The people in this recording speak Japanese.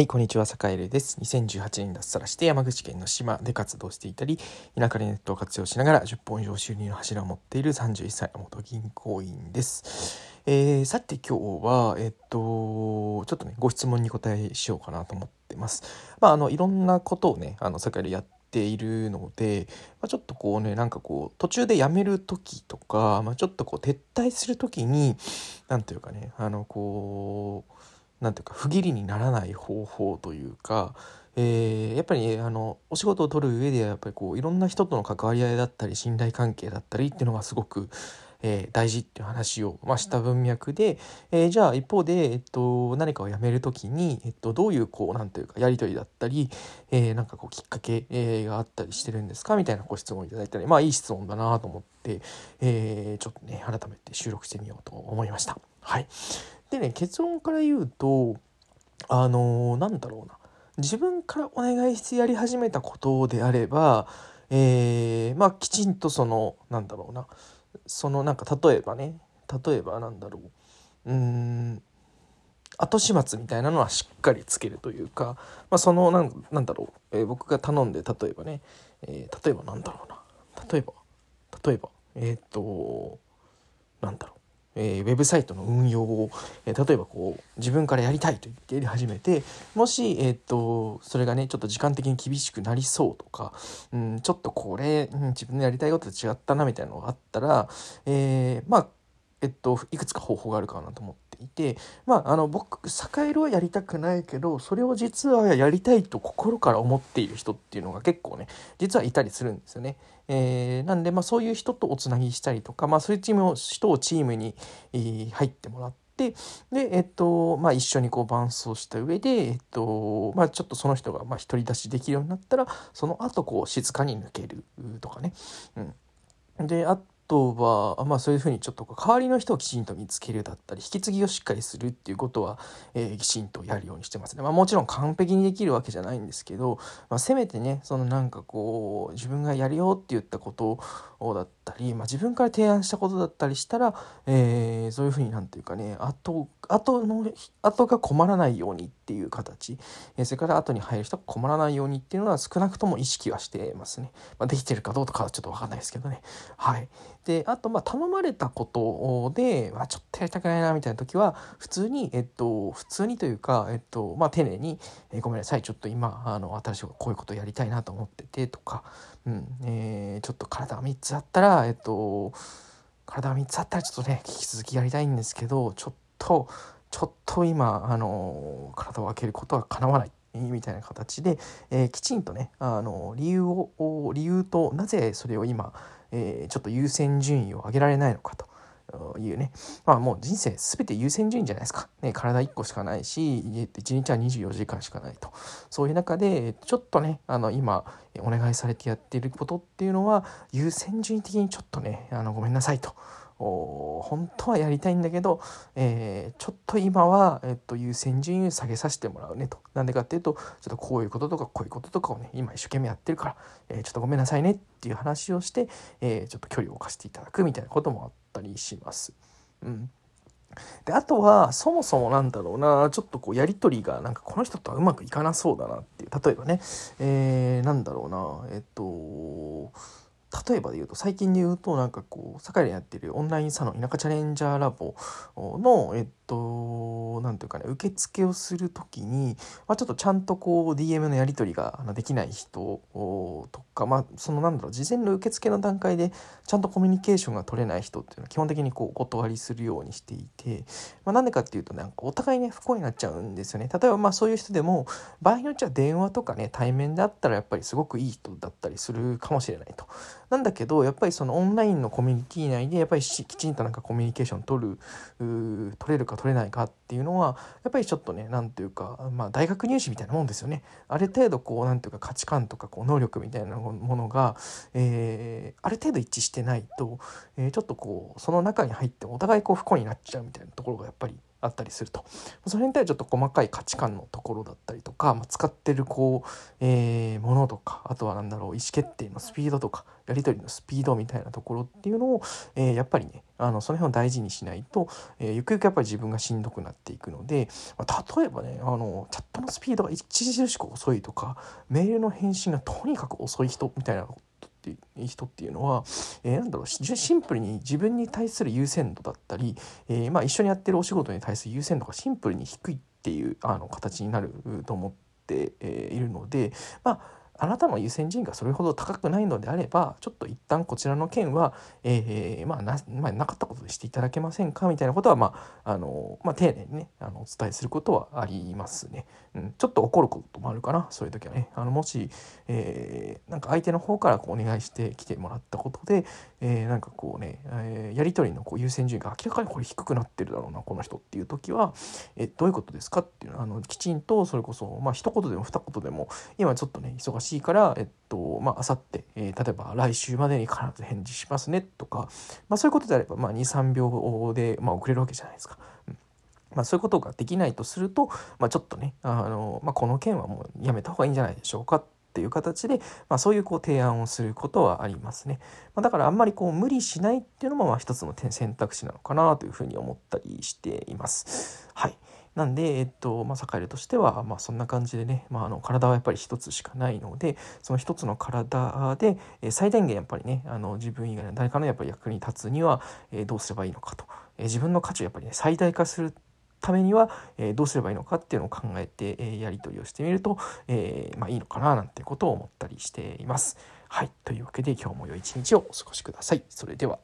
はい、こんにちは、坂井です。2018年脱サラして山口県の島で活動していたり、田舎でネットを活用しながら10本以上収入の柱を持っている31歳の元銀行員です。えー、さて今日は、えっと、ちょっとね、ご質問に答えしようかなと思ってます。まあ、あの、いろんなことをね、あの、坂井やっているので、まあ、ちょっとこうねなんかこう途中でやめる時とか、まあ、ちょっとこう撤退する時に何ていうかねあのこうなんていうか不義理にならない方法というか、えー、やっぱり、ね、あのお仕事を取る上ではやっぱりこういろんな人との関わり合いだったり信頼関係だったりっていうのがすごく、えー、大事っていう話を、まあ、した文脈で、えー、じゃあ一方で、えっと、何かをやめる時に、えっと、どういうこうなんていうかやり取りだったり、えー、なんかこうきっかけ、えー、があったりしてるんですか？みたいなご質問をいただいたりまあいい質問だなと思って、えー、ちょっとね改めて収録してみようと思いました。はいでね結論から言うとあのー、なんだろうな。自分からお願いしてやり始めたことであれば、えー、まあきちんとそのなんだろうな。そのなんか例えばね。例えばなんだろう。うん。後始末みたいなのはしっかりつけるというか、まあ、そのなんなんだろう、えー、僕が頼んで例えばね、えー、例えばなんだろうな。例えば。例えば。えっ、となんだろう。えー、ウェブサイトの運用を、えー、例えばこう自分からやりたいと言ってやり始めてもし、えー、っとそれがねちょっと時間的に厳しくなりそうとか、うん、ちょっとこれ、うん、自分のやりたいことと違ったなみたいなのがあったら、えまあえっといくつか方法があるかなと思っていてまああの僕坂色はやりたくないけどそれを実はやりたいと心から思っている人っていうのが結構ね実はいたりするんですよね。えー、なんで、まあ、そういう人とおつなぎしたりとか、まあ、そういうチームを人をチームに、入ってもらって。で、えっと、まあ、一緒にこう伴走した上で、えっと、まあ、ちょっとその人が、まあ、独り出しできるようになったら、その後、こう、静かに抜けるとかね。うん。で、あとは、まあ、そういうふうにちょっと代わりの人をきちんと見つけるだったり引き継ぎをしっかりするっていうことは、えー、きちんとやるようにしてますね。まあ、もちろん完璧にできるわけじゃないんですけど、まあ、せめてねそのなんかこう自分がやるよって言ったことだったたり、まあ、自分から提案したことだったりしたら、えー、そういうふうになんていうかね後後の後が困らないようにっていう形、えー、それから後に入る人が困らないようにっていうのは少なくとも意識はしてますね。まあ、できてるかどうかはちょっと分かんないですけどね。はい、であとまあ頼まれたことで、まあ、ちょっとやりたくないなみたいな時は普通に、えっと、普通にというか、えっとまあ、丁寧に、えー「ごめんなさいちょっと今あの新しいこういうことやりたいなと思ってて」とか、うんえー、ちょっと体が3つあったらえっと体が3つあったらちょっとね引き続きやりたいんですけどちょっとちょっと今あの体を開けることはかなわないみたいな形で、えー、きちんとねあの理由を理由となぜそれを今えー、ちょっと優先順位を上げられないのかと。いうね。まあもう人生全て優先順位じゃないですか、ね、体1個しかないし1日は24時間しかないと。そういう中でちょっとねあの今お願いされてやっていることっていうのは優先順位的にちょっとねあのごめんなさいと。本当はやりたいんだけど、えー、ちょっと今は、えっと、優先順位を下げさせてもらうねと。なんでかっていうと、ちょっとこういうこととかこういうこととかをね、今一生懸命やってるから、えー、ちょっとごめんなさいねっていう話をして、えー、ちょっと距離を置かせていただくみたいなこともあったりします。うん。であとはそもそもなんだろうなちょっとこうやり取りがなんかこの人とはうまくいかなそうだなっていう例えばね、えー、なんだろうなえっと例えばで言うと最近で言うとなんかこう堺でやってるオンラインサロン田舎チャレンジャーラボのえっと何ていうかね受付をする時に、まあ、ちょっとちゃんとこう DM のやり取りができない人とかまあそのなんだろう事前の受付の段階でちゃんとコミュニケーションが取れない人っていうのは基本的にこうお断りするようにしていて、まあ、なんでかっていうとなんかお互いね不幸になっちゃうんですよね。例えばまあそういう人でも場合によっちゃ電話とかね対面であったらやっぱりすごくいい人だったりするかもしれないと。なんだけどやっぱりそのオンラインのコミュニティ内でやっぱりきちんとなんかコミュニケーション取る取れるか取れないかっていうのはやっぱりちょっとね何ていうか、まあ、大学入試みたいなもんですよね。ある程度こう何ていうか価値観とかこう能力みたいなものが、えー、ある程度一致してないと、えー、ちょっとこうその中に入ってお互いこう不幸になっちゃうみたいなところがやっぱりあったりすると。それに対してちょっと細かい価値観のところだったりとか、まあ、使ってるこう、えー、ものとかあとは何だろう意思決定のスピードとかやり取りのスピードみたいなところっていうのを、えー、やっぱりねあのその辺を大事にしないと、えー、ゆくゆくやっぱり自分がしんどくなっていくので、まあ、例えばねあのチャットのスピードが著しく遅いとかメールの返信がとにかく遅い人みたいなっていう人っていうのは、えー、なんだろうシンプルに自分に対する優先度だったり、えー、まあ、一緒にやってるお仕事に対する優先度がシンプルに低いっていうあの形になると思って、え、いるのでまああなたの優先順位がそれほど高くないのであればちょっと一旦こちらの件は、えー、まあなまあ、なかったことでしていただけませんか？みたいなことは、まああのまあ、丁寧にねあのお伝えすることはありますね、うん。ちょっと怒ることもあるかな？そういう時はね。あのもし、えー、なんか相手の方からこうお願いして来てもらったことで、えー、なんかこうね、えー、やり取りのこう優先順位が明らかにこれ低くなってるだろうなこの人っていう時は、えどういうことですか？っていうのあのきちんとそれこそ、まあ一言でも二言でも今ちょっとね忙しいしいから、えっと、まあ、さって、えー、例えば来週までに必ず返事しますねとか、まあ、そういうことであれば、まあ、2、3秒で、まあ、遅れるわけじゃないですか。うんまあ、そういうことができないとすると、まあ、ちょっとね、あの、まあ、この件はもうやめた方がいいんじゃないでしょうかっていう形で、まあ、そういうこう提案をすることはありますね。まあ、だからあんまりこう無理しないっていうのもまあ一つの選択肢なのかなというふうに思ったりしています。はい。なんで、えっと、まあ、サカエルとしては、まあ、そんな感じでね、まあ、あの、体はやっぱり一つしかないので、その一つの体で、え最大限やっぱりね、あの、自分以外の誰かのやっぱり役に立つには、えどうすればいいのかと。え自分の価値をやっぱりね、最大化するためには、えどうすればいいのかっていうのを考えて、えやり取りをしてみると、え、まあ、いいのかななんてことを思ったりしています。はい。というわけで今日も良い一日をお過ごしください。それでは。